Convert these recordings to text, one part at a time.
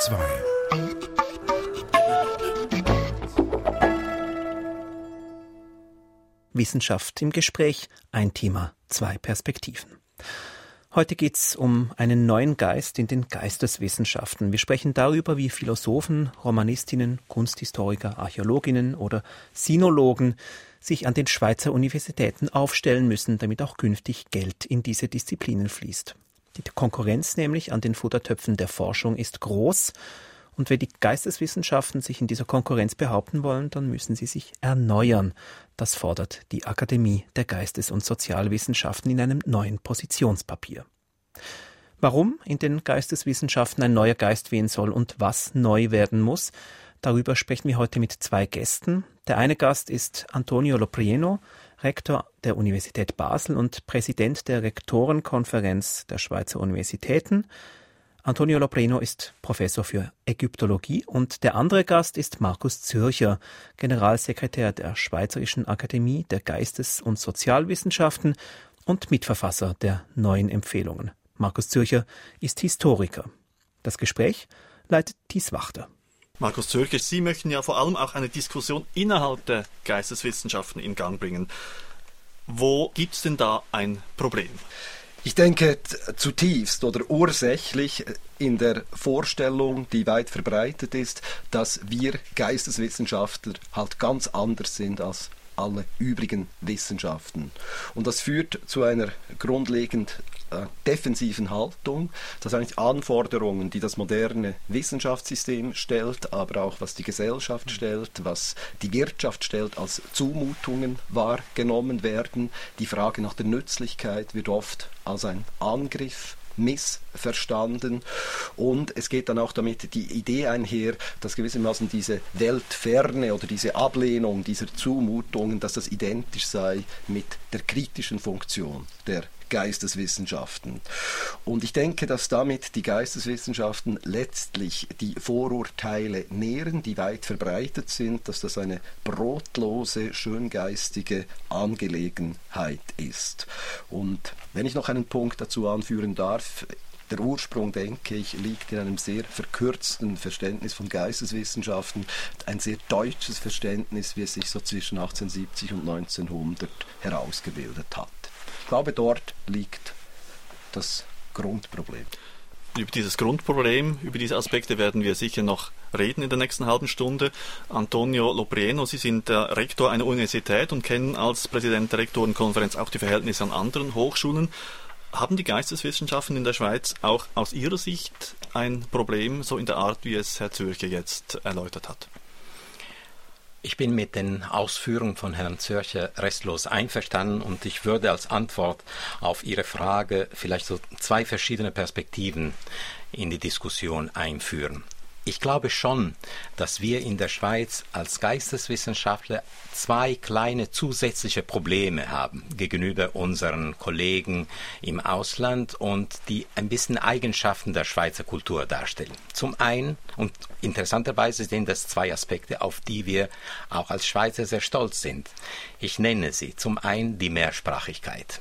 2 Wissenschaft im Gespräch, ein Thema, zwei Perspektiven. Heute geht es um einen neuen Geist in den Geisteswissenschaften. Wir sprechen darüber, wie Philosophen, Romanistinnen, Kunsthistoriker, Archäologinnen oder Sinologen sich an den Schweizer Universitäten aufstellen müssen, damit auch künftig Geld in diese Disziplinen fließt. Die Konkurrenz nämlich an den Futtertöpfen der Forschung ist groß und wenn die Geisteswissenschaften sich in dieser Konkurrenz behaupten wollen, dann müssen sie sich erneuern. Das fordert die Akademie der Geistes- und Sozialwissenschaften in einem neuen Positionspapier. Warum in den Geisteswissenschaften ein neuer Geist wehen soll und was neu werden muss, darüber sprechen wir heute mit zwei Gästen. Der eine Gast ist Antonio Loprieno, Rektor der Universität Basel und Präsident der Rektorenkonferenz der Schweizer Universitäten. Antonio Lopreno ist Professor für Ägyptologie und der andere Gast ist Markus Zürcher, Generalsekretär der Schweizerischen Akademie der Geistes- und Sozialwissenschaften und Mitverfasser der neuen Empfehlungen. Markus Zürcher ist Historiker. Das Gespräch leitet Thies Wachter. Markus Zürcher, Sie möchten ja vor allem auch eine Diskussion innerhalb der Geisteswissenschaften in Gang bringen. Wo gibt es denn da ein Problem? Ich denke zutiefst oder ursächlich in der Vorstellung, die weit verbreitet ist, dass wir Geisteswissenschaftler halt ganz anders sind als alle übrigen Wissenschaften. Und das führt zu einer grundlegend äh, defensiven Haltung, dass eigentlich Anforderungen, die das moderne Wissenschaftssystem stellt, aber auch was die Gesellschaft stellt, was die Wirtschaft stellt, als Zumutungen wahrgenommen werden. Die Frage nach der Nützlichkeit wird oft als ein Angriff missverstanden. Und es geht dann auch damit die Idee einher, dass gewissermaßen diese Weltferne oder diese Ablehnung dieser Zumutungen, dass das identisch sei mit der kritischen Funktion der Geisteswissenschaften. Und ich denke, dass damit die Geisteswissenschaften letztlich die Vorurteile nähren, die weit verbreitet sind, dass das eine brotlose, schöngeistige Angelegenheit ist. Und wenn ich noch einen Punkt dazu anführen darf, der Ursprung, denke ich, liegt in einem sehr verkürzten Verständnis von Geisteswissenschaften, ein sehr deutsches Verständnis, wie es sich so zwischen 1870 und 1900 herausgebildet hat glaube, dort liegt das Grundproblem. Über dieses Grundproblem, über diese Aspekte werden wir sicher noch reden in der nächsten halben Stunde. Antonio Loprieno, Sie sind der Rektor einer Universität und kennen als Präsident der Rektorenkonferenz auch die Verhältnisse an anderen Hochschulen. Haben die Geisteswissenschaften in der Schweiz auch aus Ihrer Sicht ein Problem, so in der Art, wie es Herr Zürcher jetzt erläutert hat? Ich bin mit den Ausführungen von Herrn Zürcher restlos einverstanden und ich würde als Antwort auf Ihre Frage vielleicht so zwei verschiedene Perspektiven in die Diskussion einführen. Ich glaube schon, dass wir in der Schweiz als Geisteswissenschaftler zwei kleine zusätzliche Probleme haben gegenüber unseren Kollegen im Ausland und die ein bisschen Eigenschaften der Schweizer Kultur darstellen. Zum einen, und interessanterweise sind das zwei Aspekte, auf die wir auch als Schweizer sehr stolz sind. Ich nenne sie. Zum einen die Mehrsprachigkeit.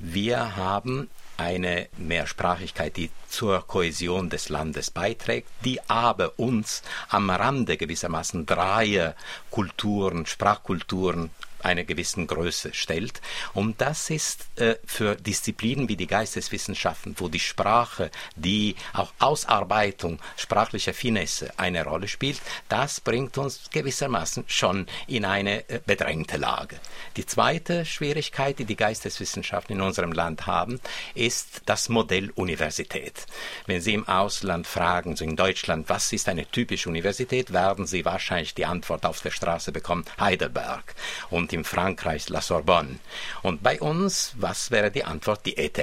Wir haben eine Mehrsprachigkeit, die zur Kohäsion des Landes beiträgt, die aber uns am Rande gewissermaßen dreier Kulturen, Sprachkulturen einer gewissen Größe stellt. Und das ist äh, für Disziplinen wie die Geisteswissenschaften, wo die Sprache, die auch Ausarbeitung sprachlicher Finesse eine Rolle spielt, das bringt uns gewissermaßen schon in eine äh, bedrängte Lage. Die zweite Schwierigkeit, die die Geisteswissenschaften in unserem Land haben, ist das Modell Universität. Wenn Sie im Ausland fragen, so in Deutschland, was ist eine typische Universität, werden Sie wahrscheinlich die Antwort auf der Straße bekommen, Heidelberg. Und in Frankreich La Sorbonne. Und bei uns, was wäre die Antwort? Die ETH.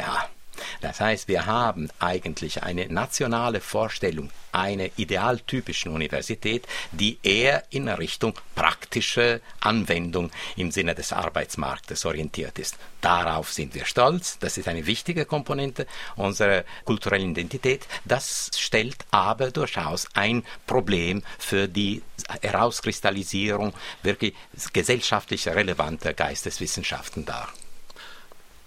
Das heißt, wir haben eigentlich eine nationale Vorstellung einer idealtypischen Universität, die eher in Richtung praktische Anwendung im Sinne des Arbeitsmarktes orientiert ist. Darauf sind wir stolz. Das ist eine wichtige Komponente unserer kulturellen Identität. Das stellt aber durchaus ein Problem für die Herauskristallisierung wirklich gesellschaftlich relevanter Geisteswissenschaften dar.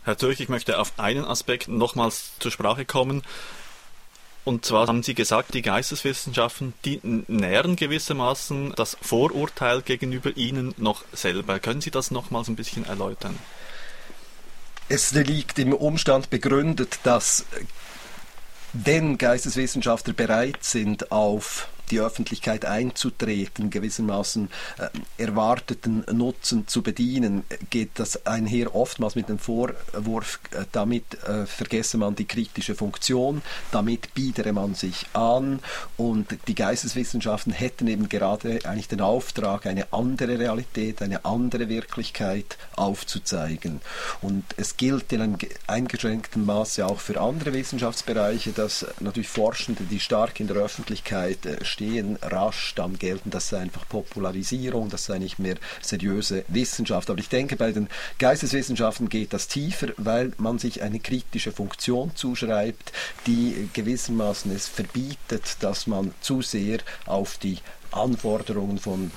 Herr Zürich, ich möchte auf einen Aspekt nochmals zur Sprache kommen. Und zwar haben Sie gesagt, die Geisteswissenschaften, die nähren gewissermaßen das Vorurteil gegenüber Ihnen noch selber. Können Sie das nochmals ein bisschen erläutern? Es liegt im Umstand begründet, dass wenn Geisteswissenschaftler bereit sind, auf die Öffentlichkeit einzutreten, gewissermaßen äh, erwarteten Nutzen zu bedienen, geht das einher oftmals mit dem Vorwurf, äh, damit äh, vergesse man die kritische Funktion, damit biedere man sich an und die Geisteswissenschaften hätten eben gerade eigentlich den Auftrag, eine andere Realität, eine andere Wirklichkeit aufzuzeigen. Und es gilt in einem eingeschränkten Maße auch für andere Wissenschaftsbereiche, dass natürlich Forschende, die stark in der Öffentlichkeit äh, stehen, rasch dann gelten, das sei einfach Popularisierung, das sei nicht mehr seriöse Wissenschaft. Aber ich denke, bei den Geisteswissenschaften geht das tiefer, weil man sich eine kritische Funktion zuschreibt, die gewissermaßen es verbietet, dass man zu sehr auf die Anforderungen von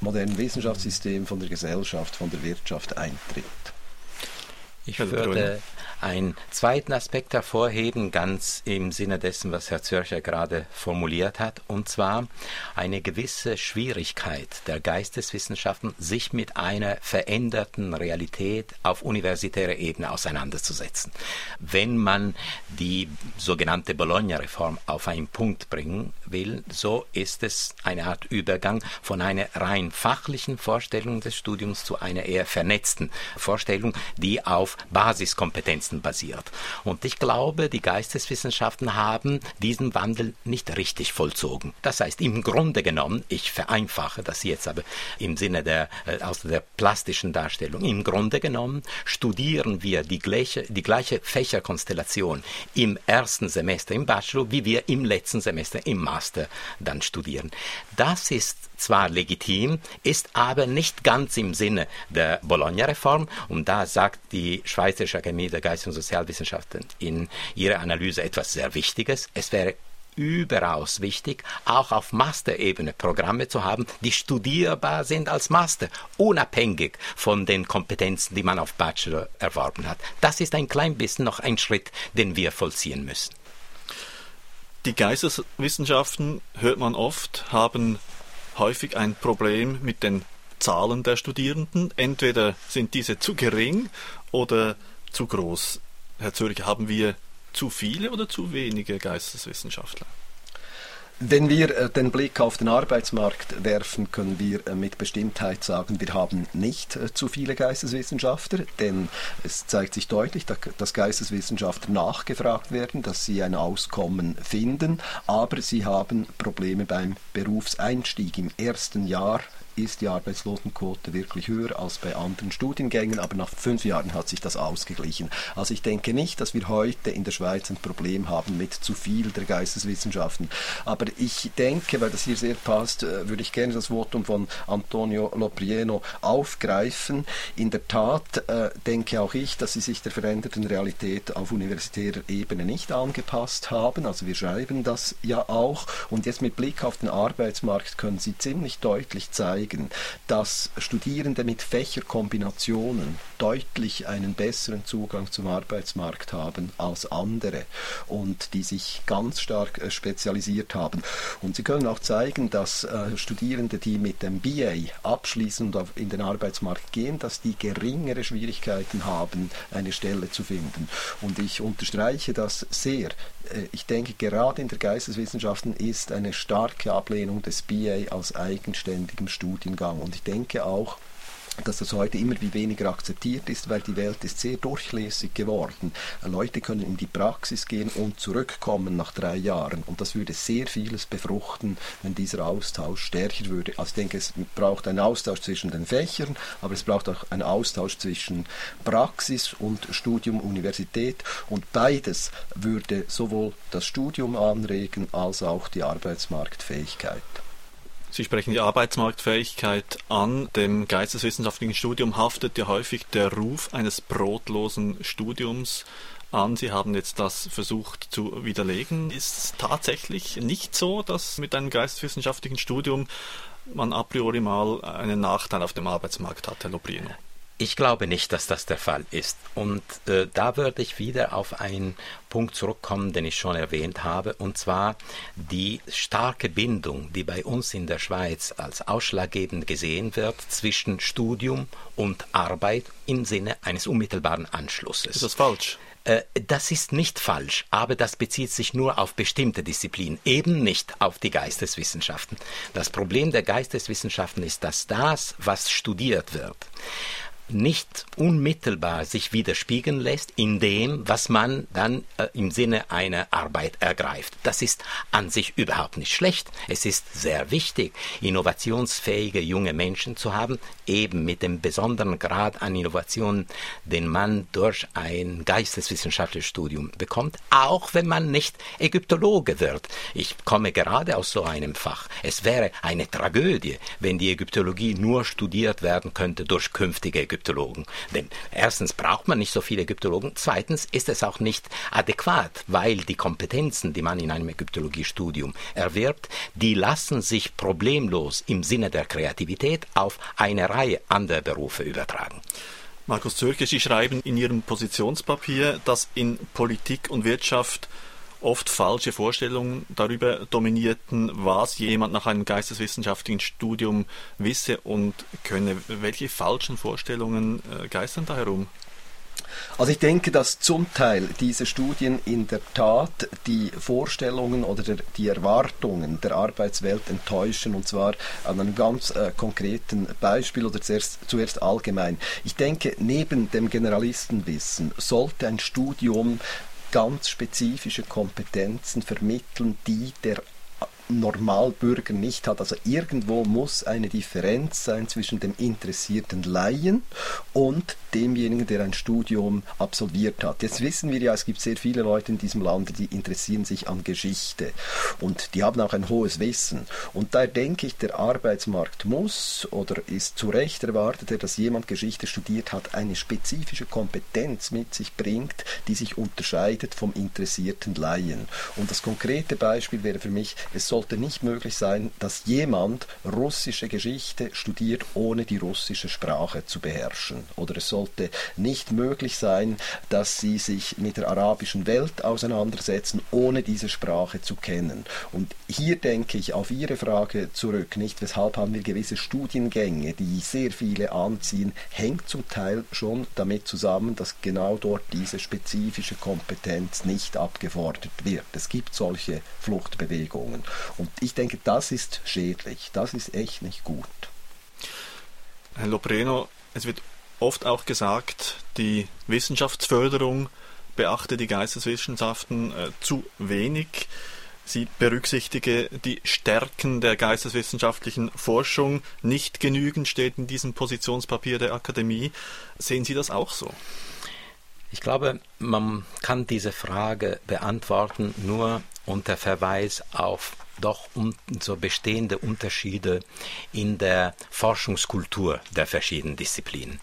modernen Wissenschaftssystemen, von der Gesellschaft, von der Wirtschaft eintritt. Ich würde einen zweiten Aspekt hervorheben, ganz im Sinne dessen, was Herr Zürcher gerade formuliert hat, und zwar eine gewisse Schwierigkeit der Geisteswissenschaften, sich mit einer veränderten Realität auf universitärer Ebene auseinanderzusetzen. Wenn man die sogenannte Bologna-Reform auf einen Punkt bringen will, so ist es eine Art Übergang von einer rein fachlichen Vorstellung des Studiums zu einer eher vernetzten Vorstellung, die auf Basiskompetenzen basiert. Und ich glaube, die Geisteswissenschaften haben diesen Wandel nicht richtig vollzogen. Das heißt, im Grunde genommen, ich vereinfache das jetzt aber im Sinne der, äh, aus der plastischen Darstellung, im Grunde genommen studieren wir die gleiche, die gleiche Fächerkonstellation im ersten Semester im Bachelor, wie wir im letzten Semester im Master dann studieren. Das ist zwar legitim, ist aber nicht ganz im Sinne der Bologna-Reform. Und da sagt die Schweizerische Akademie der Geist- und Sozialwissenschaften in ihrer Analyse etwas sehr Wichtiges. Es wäre überaus wichtig, auch auf Masterebene Programme zu haben, die studierbar sind als Master, unabhängig von den Kompetenzen, die man auf Bachelor erworben hat. Das ist ein klein bisschen noch ein Schritt, den wir vollziehen müssen. Die Geisteswissenschaften, hört man oft, haben häufig ein Problem mit den Zahlen der Studierenden. Entweder sind diese zu gering oder zu groß. Herr Zürich, haben wir zu viele oder zu wenige Geisteswissenschaftler? Wenn wir äh, den Blick auf den Arbeitsmarkt werfen, können wir äh, mit Bestimmtheit sagen, wir haben nicht äh, zu viele Geisteswissenschaftler, denn es zeigt sich deutlich, dass Geisteswissenschaftler nachgefragt werden, dass sie ein Auskommen finden, aber sie haben Probleme beim Berufseinstieg. Im ersten Jahr ist die Arbeitslosenquote wirklich höher als bei anderen Studiengängen, aber nach fünf Jahren hat sich das ausgeglichen. Also ich denke nicht, dass wir heute in der Schweiz ein Problem haben mit zu viel der Geisteswissenschaften. Aber ich denke, weil das hier sehr passt, äh, würde ich gerne das Votum von Antonio Loprieno aufgreifen. In der Tat äh, denke auch ich, dass sie sich der veränderten Realität auf universitärer Ebene nicht angepasst haben. Also wir schreiben das ja auch. Und jetzt mit Blick auf den Arbeitsmarkt können sie ziemlich deutlich zeigen, zeigen, dass Studierende mit Fächerkombinationen deutlich einen besseren Zugang zum Arbeitsmarkt haben als andere und die sich ganz stark äh, spezialisiert haben. Und sie können auch zeigen, dass äh, Studierende, die mit dem BA abschließen und in den Arbeitsmarkt gehen, dass die geringere Schwierigkeiten haben, eine Stelle zu finden. Und ich unterstreiche das sehr. Äh, ich denke, gerade in der Geisteswissenschaften ist eine starke Ablehnung des BA als eigenständigem Studiengang. Und ich denke auch, dass das heute immer wie weniger akzeptiert ist, weil die Welt ist sehr durchlässig geworden. Leute können in die Praxis gehen und zurückkommen nach drei Jahren und das würde sehr vieles befruchten, wenn dieser Austausch stärker würde. Also ich denke, es braucht einen Austausch zwischen den Fächern, aber es braucht auch einen Austausch zwischen Praxis und Studium, Universität und beides würde sowohl das Studium anregen als auch die Arbeitsmarktfähigkeit. Sie sprechen die Arbeitsmarktfähigkeit an. Dem geisteswissenschaftlichen Studium haftet ja häufig der Ruf eines brotlosen Studiums an. Sie haben jetzt das versucht zu widerlegen. Ist es tatsächlich nicht so, dass mit einem geisteswissenschaftlichen Studium man a priori mal einen Nachteil auf dem Arbeitsmarkt hat, Herr Lobrino? Ich glaube nicht, dass das der Fall ist. Und äh, da würde ich wieder auf einen Punkt zurückkommen, den ich schon erwähnt habe, und zwar die starke Bindung, die bei uns in der Schweiz als ausschlaggebend gesehen wird zwischen Studium und Arbeit im Sinne eines unmittelbaren Anschlusses. Ist das falsch? Äh, das ist nicht falsch, aber das bezieht sich nur auf bestimmte Disziplinen, eben nicht auf die Geisteswissenschaften. Das Problem der Geisteswissenschaften ist, dass das, was studiert wird, nicht unmittelbar sich widerspiegeln lässt in dem, was man dann äh, im Sinne einer Arbeit ergreift. Das ist an sich überhaupt nicht schlecht. Es ist sehr wichtig, innovationsfähige junge Menschen zu haben, eben mit dem besonderen Grad an Innovation, den man durch ein geisteswissenschaftliches Studium bekommt, auch wenn man nicht Ägyptologe wird. Ich komme gerade aus so einem Fach. Es wäre eine Tragödie, wenn die Ägyptologie nur studiert werden könnte durch künftige Ägyptologen. Ägyptologen. Denn erstens braucht man nicht so viele Ägyptologen, zweitens ist es auch nicht adäquat, weil die Kompetenzen, die man in einem Ägyptologiestudium erwirbt, die lassen sich problemlos im Sinne der Kreativität auf eine Reihe anderer Berufe übertragen. Markus Zürke, Sie schreiben in Ihrem Positionspapier, dass in Politik und Wirtschaft oft falsche Vorstellungen darüber dominierten, was jemand nach einem geisteswissenschaftlichen Studium wisse und könne. Welche falschen Vorstellungen äh, geistern da herum? Also ich denke, dass zum Teil diese Studien in der Tat die Vorstellungen oder der, die Erwartungen der Arbeitswelt enttäuschen und zwar an einem ganz äh, konkreten Beispiel oder zuerst, zuerst allgemein. Ich denke, neben dem Generalistenwissen sollte ein Studium ganz spezifische Kompetenzen vermitteln, die der Normalbürger nicht hat. Also irgendwo muss eine Differenz sein zwischen dem interessierten Laien und demjenigen, der ein Studium absolviert hat. Jetzt wissen wir ja, es gibt sehr viele Leute in diesem Land, die interessieren sich an Geschichte und die haben auch ein hohes Wissen. Und da denke ich, der Arbeitsmarkt muss oder ist zu Recht erwartet, dass jemand Geschichte studiert hat, eine spezifische Kompetenz mit sich bringt, die sich unterscheidet vom interessierten Laien. Und das konkrete Beispiel wäre für mich, es sollte nicht möglich sein, dass jemand russische Geschichte studiert, ohne die russische Sprache zu beherrschen. Oder es sollte nicht möglich sein, dass sie sich mit der arabischen Welt auseinandersetzen, ohne diese Sprache zu kennen. Und hier denke ich auf Ihre Frage zurück, nicht weshalb haben wir gewisse Studiengänge, die sehr viele anziehen, hängt zum Teil schon damit zusammen, dass genau dort diese spezifische Kompetenz nicht abgefordert wird. Es gibt solche Fluchtbewegungen. Und ich denke, das ist schädlich. Das ist echt nicht gut. Herr Lopreno, es wird oft auch gesagt, die Wissenschaftsförderung beachte die Geisteswissenschaften äh, zu wenig. Sie berücksichtige die Stärken der geisteswissenschaftlichen Forschung nicht genügend, steht in diesem Positionspapier der Akademie. Sehen Sie das auch so? Ich glaube, man kann diese Frage beantworten nur unter Verweis auf doch so bestehende Unterschiede in der Forschungskultur der verschiedenen Disziplinen.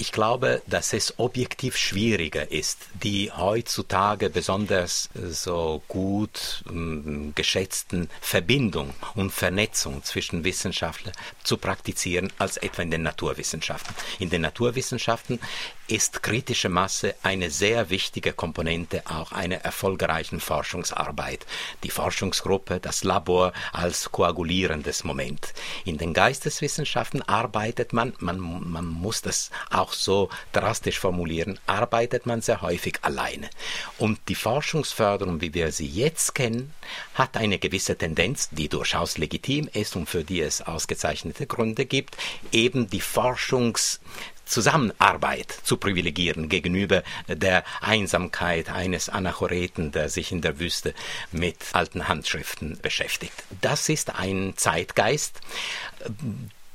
Ich glaube, dass es objektiv schwieriger ist, die heutzutage besonders äh, so gut äh, geschätzten Verbindung und Vernetzung zwischen Wissenschaftlern zu praktizieren als etwa in den Naturwissenschaften. In den Naturwissenschaften ist kritische Masse eine sehr wichtige Komponente auch einer erfolgreichen Forschungsarbeit. Die Forschungsgruppe, das Labor als koagulierendes Moment. In den Geisteswissenschaften arbeitet man, man, man muss das auch so drastisch formulieren, arbeitet man sehr häufig alleine. Und die Forschungsförderung, wie wir sie jetzt kennen, hat eine gewisse Tendenz, die durchaus legitim ist und für die es ausgezeichnete Gründe gibt, eben die Forschungs Zusammenarbeit zu privilegieren gegenüber der Einsamkeit eines Anachoreten, der sich in der Wüste mit alten Handschriften beschäftigt. Das ist ein Zeitgeist,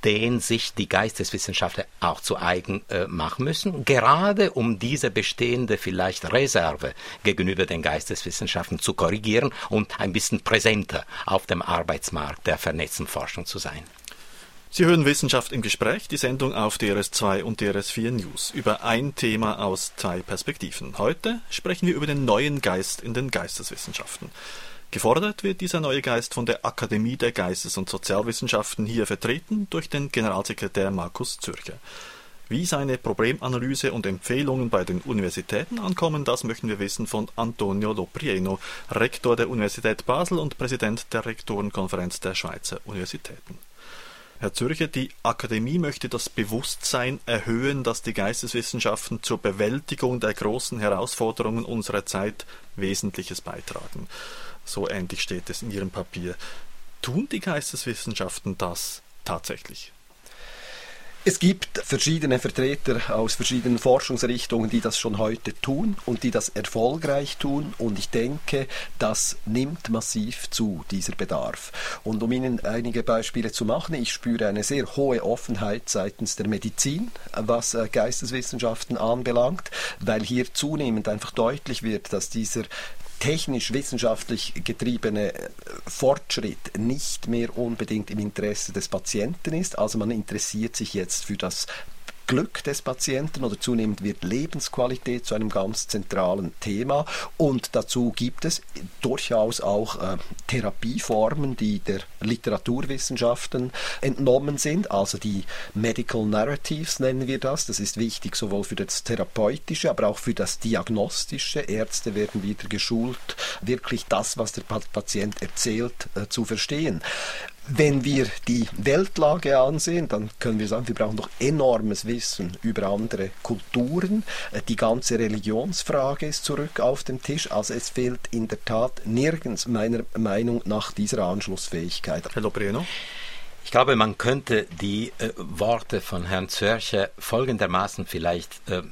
den sich die Geisteswissenschaftler auch zu eigen äh, machen müssen, gerade um diese bestehende vielleicht Reserve gegenüber den Geisteswissenschaften zu korrigieren und ein bisschen präsenter auf dem Arbeitsmarkt der vernetzten Forschung zu sein. Sie hören Wissenschaft im Gespräch, die Sendung auf DRS2 und DRS4 News über ein Thema aus zwei Perspektiven. Heute sprechen wir über den neuen Geist in den Geisteswissenschaften. Gefordert wird dieser neue Geist von der Akademie der Geistes- und Sozialwissenschaften hier vertreten durch den Generalsekretär Markus Zürcher. Wie seine Problemanalyse und Empfehlungen bei den Universitäten ankommen, das möchten wir wissen von Antonio Loprieno, Rektor der Universität Basel und Präsident der Rektorenkonferenz der Schweizer Universitäten. Herr Zürcher, die Akademie möchte das Bewusstsein erhöhen, dass die Geisteswissenschaften zur Bewältigung der großen Herausforderungen unserer Zeit Wesentliches beitragen. So ähnlich steht es in Ihrem Papier. Tun die Geisteswissenschaften das tatsächlich? Es gibt verschiedene Vertreter aus verschiedenen Forschungsrichtungen, die das schon heute tun und die das erfolgreich tun. Und ich denke, das nimmt massiv zu, dieser Bedarf. Und um Ihnen einige Beispiele zu machen, ich spüre eine sehr hohe Offenheit seitens der Medizin, was äh, Geisteswissenschaften anbelangt, weil hier zunehmend einfach deutlich wird, dass dieser technisch-wissenschaftlich getriebene äh, Fortschritt nicht mehr unbedingt im Interesse des Patienten ist. Also man interessiert sich jetzt für das Glück des Patienten oder zunehmend wird Lebensqualität zu einem ganz zentralen Thema und dazu gibt es durchaus auch äh, Therapieformen, die der Literaturwissenschaften entnommen sind, also die Medical Narratives nennen wir das. Das ist wichtig sowohl für das Therapeutische, aber auch für das Diagnostische. Ärzte werden wieder geschult, wirklich das, was der Patient erzählt, äh, zu verstehen. Wenn wir die Weltlage ansehen, dann können wir sagen, wir brauchen doch enormes Wissen über andere Kulturen. Die ganze Religionsfrage ist zurück auf dem Tisch. Also es fehlt in der Tat nirgends meiner Meinung nach dieser Anschlussfähigkeit. Herr Lobreno? Ich glaube, man könnte die äh, Worte von Herrn Zörcher folgendermaßen vielleicht äh,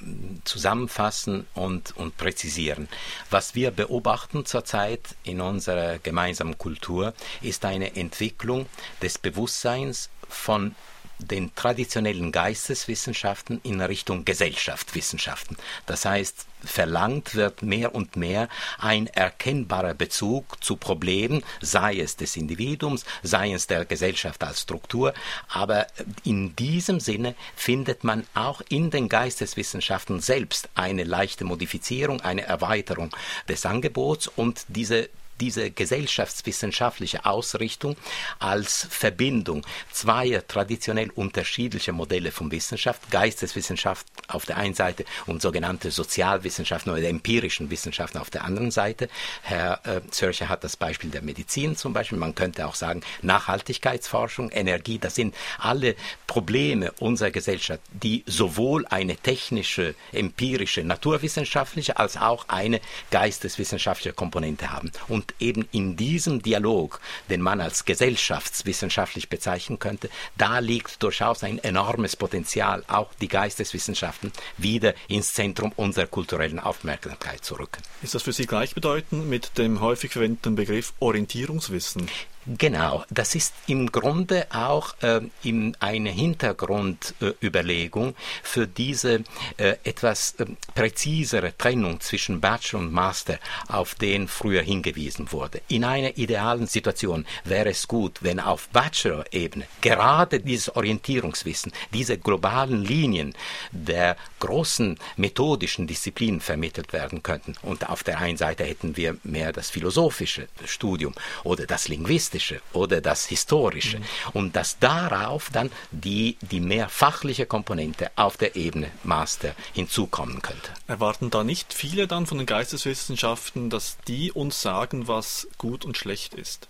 zusammenfassen und, und präzisieren. Was wir beobachten zurzeit in unserer gemeinsamen Kultur ist eine Entwicklung des Bewusstseins von den traditionellen Geisteswissenschaften in Richtung Gesellschaftswissenschaften. Das heißt, verlangt wird mehr und mehr ein erkennbarer Bezug zu Problemen, sei es des Individuums, sei es der Gesellschaft als Struktur, aber in diesem Sinne findet man auch in den Geisteswissenschaften selbst eine leichte Modifizierung, eine Erweiterung des Angebots und diese diese gesellschaftswissenschaftliche Ausrichtung als Verbindung zweier traditionell unterschiedlicher Modelle von Wissenschaft, Geisteswissenschaft auf der einen Seite und sogenannte Sozialwissenschaften oder empirischen Wissenschaften auf der anderen Seite. Herr äh, Zürcher hat das Beispiel der Medizin zum Beispiel. Man könnte auch sagen Nachhaltigkeitsforschung, Energie. Das sind alle Probleme unserer Gesellschaft, die sowohl eine technische, empirische, naturwissenschaftliche als auch eine geisteswissenschaftliche Komponente haben. Und eben in diesem Dialog, den man als gesellschaftswissenschaftlich bezeichnen könnte, da liegt durchaus ein enormes Potenzial, auch die Geisteswissenschaften wieder ins Zentrum unserer kulturellen Aufmerksamkeit zu rücken. Ist das für Sie gleichbedeutend mit dem häufig verwendeten Begriff Orientierungswissen? Genau, das ist im Grunde auch äh, in eine Hintergrundüberlegung äh, für diese äh, etwas äh, präzisere Trennung zwischen Bachelor und Master, auf den früher hingewiesen wurde. In einer idealen Situation wäre es gut, wenn auf Bachelor-Ebene gerade dieses Orientierungswissen, diese globalen Linien der großen methodischen Disziplinen vermittelt werden könnten. Und auf der einen Seite hätten wir mehr das philosophische Studium oder das Linguistische Linguistische oder das Historische mhm. und dass darauf dann die, die mehr fachliche Komponente auf der Ebene Master hinzukommen könnte. Erwarten da nicht viele dann von den Geisteswissenschaften, dass die uns sagen, was gut und schlecht ist?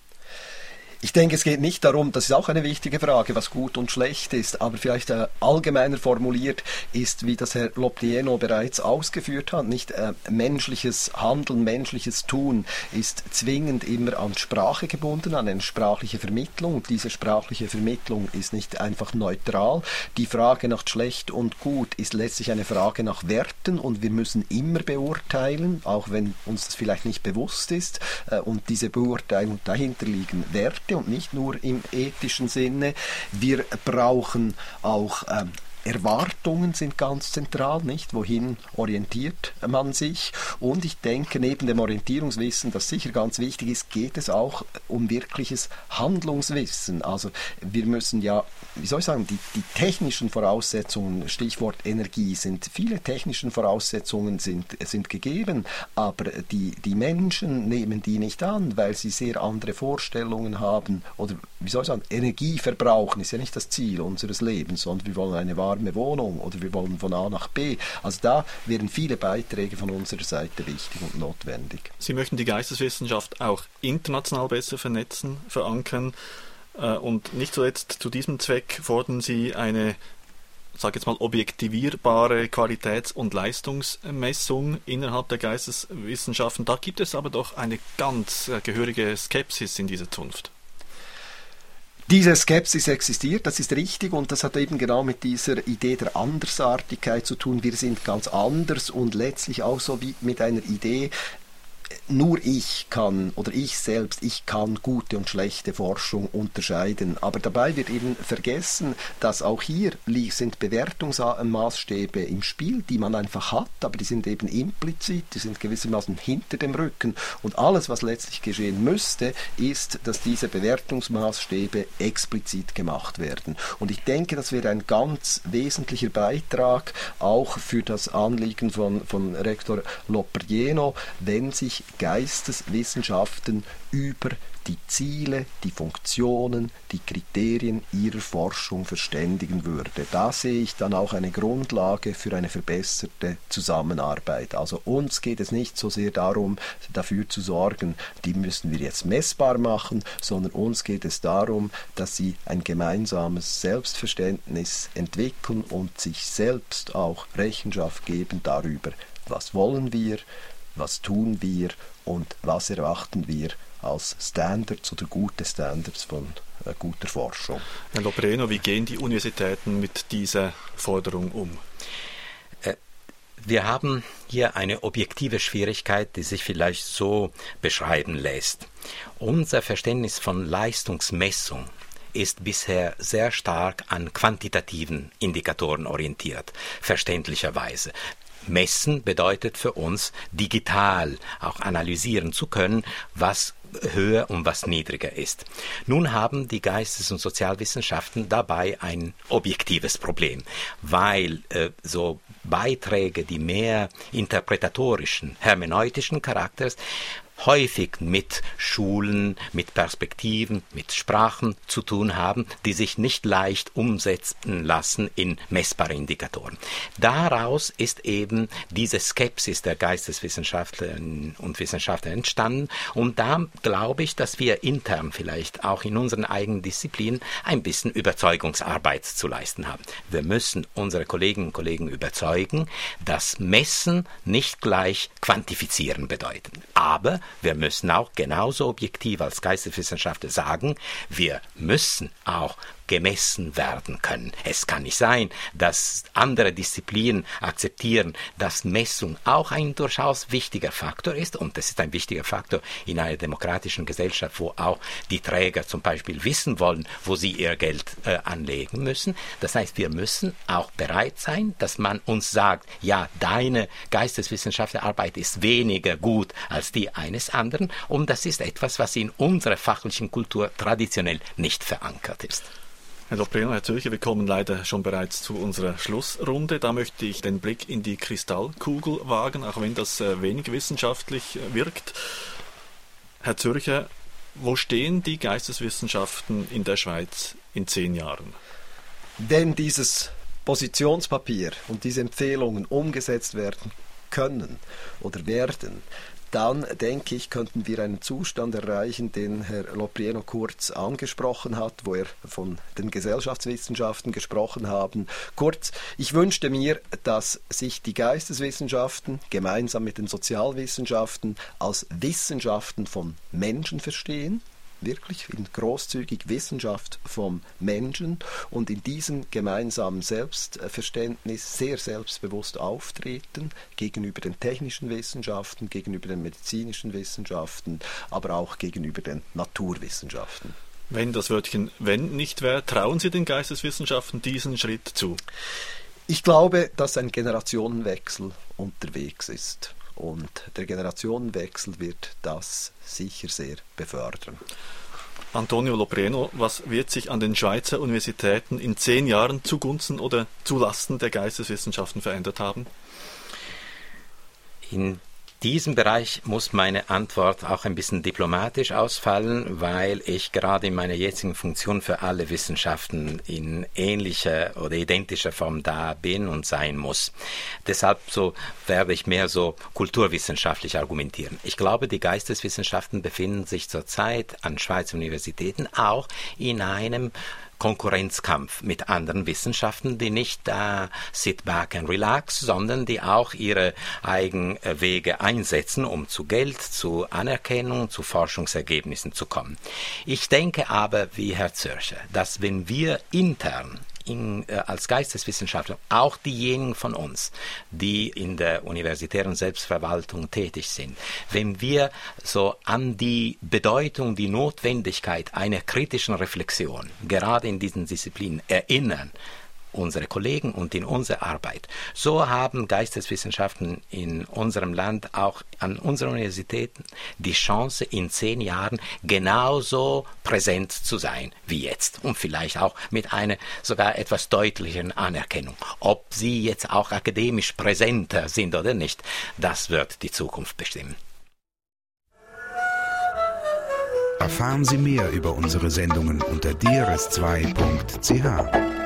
Ich denke, es geht nicht darum, das ist auch eine wichtige Frage, was gut und schlecht ist, aber vielleicht äh, allgemeiner formuliert ist, wie das Herr Loptieno bereits ausgeführt hat, nicht äh, menschliches Handeln, menschliches Tun ist zwingend immer an Sprache gebunden, an eine sprachliche Vermittlung. Und diese sprachliche Vermittlung ist nicht einfach neutral. Die Frage nach schlecht und gut ist letztlich eine Frage nach Werten und wir müssen immer beurteilen, auch wenn uns das vielleicht nicht bewusst ist. Äh, und diese Beurteilung dahinter liegen Werte und nicht nur im ethischen Sinne. Wir brauchen auch ähm, Erwartungen sind ganz zentral, nicht? Wohin orientiert man sich? Und ich denke, neben dem Orientierungswissen, das sicher ganz wichtig ist, geht es auch um wirkliches Handlungswissen. Also wir müssen ja, wie soll ich sagen, die, die technischen Voraussetzungen, Stichwort Energie, sind viele technischen Voraussetzungen sind, sind gegeben, aber die, die Menschen nehmen die nicht an, weil sie sehr andere Vorstellungen haben oder wie soll ich sagen, Energie verbrauchen ist ja nicht das Ziel unseres Lebens, sondern wir wollen eine Wahl warme Wohnung oder wir wollen von A nach B. Also da wären viele Beiträge von unserer Seite wichtig und notwendig. Sie möchten die Geisteswissenschaft auch international besser vernetzen, verankern. Äh, und nicht zuletzt zu diesem Zweck fordern Sie eine sage jetzt mal, objektivierbare Qualitäts- und Leistungsmessung innerhalb der Geisteswissenschaften. Da gibt es aber doch eine ganz äh, gehörige Skepsis in dieser Zunft. Diese Skepsis existiert, das ist richtig und das hat eben genau mit dieser Idee der Andersartigkeit zu tun. Wir sind ganz anders und letztlich auch so wie mit einer Idee, nur ich kann oder ich selbst, ich kann gute und schlechte Forschung unterscheiden. Aber dabei wird eben vergessen, dass auch hier sind Bewertungsmaßstäbe im Spiel, die man einfach hat, aber die sind eben implizit, die sind gewissermaßen hinter dem Rücken. Und alles, was letztlich geschehen müsste, ist, dass diese Bewertungsmaßstäbe explizit gemacht werden. Und ich denke, das wäre ein ganz wesentlicher Beitrag auch für das Anliegen von, von Rektor Loprieno, wenn sich Geisteswissenschaften über die Ziele, die Funktionen, die Kriterien ihrer Forschung verständigen würde. Da sehe ich dann auch eine Grundlage für eine verbesserte Zusammenarbeit. Also uns geht es nicht so sehr darum, dafür zu sorgen, die müssen wir jetzt messbar machen, sondern uns geht es darum, dass sie ein gemeinsames Selbstverständnis entwickeln und sich selbst auch Rechenschaft geben darüber, was wollen wir, was tun wir und was erwarten wir als Standards oder gute Standards von äh, guter Forschung. Herr Lopreno, wie gehen die Universitäten mit dieser Forderung um? Äh, wir haben hier eine objektive Schwierigkeit, die sich vielleicht so beschreiben lässt. Unser Verständnis von Leistungsmessung ist bisher sehr stark an quantitativen Indikatoren orientiert, verständlicherweise. Messen bedeutet für uns digital auch analysieren zu können, was höher und was niedriger ist. Nun haben die Geistes- und Sozialwissenschaften dabei ein objektives Problem, weil äh, so Beiträge, die mehr interpretatorischen, hermeneutischen Charakters häufig mit Schulen, mit Perspektiven, mit Sprachen zu tun haben, die sich nicht leicht umsetzen lassen in messbare Indikatoren. Daraus ist eben diese Skepsis der Geisteswissenschaftlerinnen und Wissenschaftler entstanden und da glaube ich, dass wir intern vielleicht auch in unseren eigenen Disziplinen ein bisschen Überzeugungsarbeit zu leisten haben. Wir müssen unsere Kolleginnen und Kollegen überzeugen, dass Messen nicht gleich quantifizieren bedeuten. Aber wir müssen auch genauso objektiv als Geisteswissenschaftler sagen, wir müssen auch gemessen werden können. Es kann nicht sein, dass andere Disziplinen akzeptieren, dass Messung auch ein durchaus wichtiger Faktor ist und das ist ein wichtiger Faktor in einer demokratischen Gesellschaft, wo auch die Träger zum Beispiel wissen wollen, wo sie ihr Geld äh, anlegen müssen. Das heißt, wir müssen auch bereit sein, dass man uns sagt, ja, deine Geisteswissenschaftlerarbeit ist weniger gut als die eines anderen und das ist etwas, was in unserer fachlichen Kultur traditionell nicht verankert ist. Herr Lopreno, Herr Zürcher, wir kommen leider schon bereits zu unserer Schlussrunde. Da möchte ich den Blick in die Kristallkugel wagen, auch wenn das äh, wenig wissenschaftlich äh, wirkt. Herr Zürcher, wo stehen die Geisteswissenschaften in der Schweiz in zehn Jahren? Wenn dieses Positionspapier und diese Empfehlungen umgesetzt werden können oder werden, dann denke ich, könnten wir einen Zustand erreichen, den Herr Loprieno kurz angesprochen hat, wo er von den Gesellschaftswissenschaften gesprochen haben. Kurz, ich wünschte mir, dass sich die Geisteswissenschaften gemeinsam mit den Sozialwissenschaften als Wissenschaften von Menschen verstehen wirklich in großzügig Wissenschaft vom Menschen und in diesem gemeinsamen Selbstverständnis sehr selbstbewusst auftreten gegenüber den technischen Wissenschaften, gegenüber den medizinischen Wissenschaften, aber auch gegenüber den Naturwissenschaften. Wenn das Wörtchen wenn nicht wäre, trauen Sie den Geisteswissenschaften diesen Schritt zu? Ich glaube, dass ein Generationenwechsel unterwegs ist. Und der Generationenwechsel wird das sicher sehr befördern. Antonio Lopreno, was wird sich an den Schweizer Universitäten in zehn Jahren zugunsten oder zulasten der Geisteswissenschaften verändert haben? In diesem Bereich muss meine Antwort auch ein bisschen diplomatisch ausfallen, weil ich gerade in meiner jetzigen Funktion für alle Wissenschaften in ähnlicher oder identischer Form da bin und sein muss. Deshalb so werde ich mehr so kulturwissenschaftlich argumentieren. Ich glaube, die Geisteswissenschaften befinden sich zurzeit an Schweizer Universitäten auch in einem Konkurrenzkampf mit anderen Wissenschaften, die nicht da sit back and relax, sondern die auch ihre eigenen Wege einsetzen, um zu Geld, zu Anerkennung, zu Forschungsergebnissen zu kommen. Ich denke aber, wie Herr Zürcher, dass wenn wir intern in, äh, als Geisteswissenschaftler, auch diejenigen von uns, die in der universitären Selbstverwaltung tätig sind, wenn wir so an die Bedeutung, die Notwendigkeit einer kritischen Reflexion, gerade in diesen Disziplinen erinnern, unsere Kollegen und in unserer Arbeit. So haben Geisteswissenschaften in unserem Land auch an unseren Universitäten die Chance, in zehn Jahren genauso präsent zu sein wie jetzt und vielleicht auch mit einer sogar etwas deutlicheren Anerkennung. Ob sie jetzt auch akademisch präsenter sind oder nicht, das wird die Zukunft bestimmen. Erfahren Sie mehr über unsere Sendungen unter drs2.ch.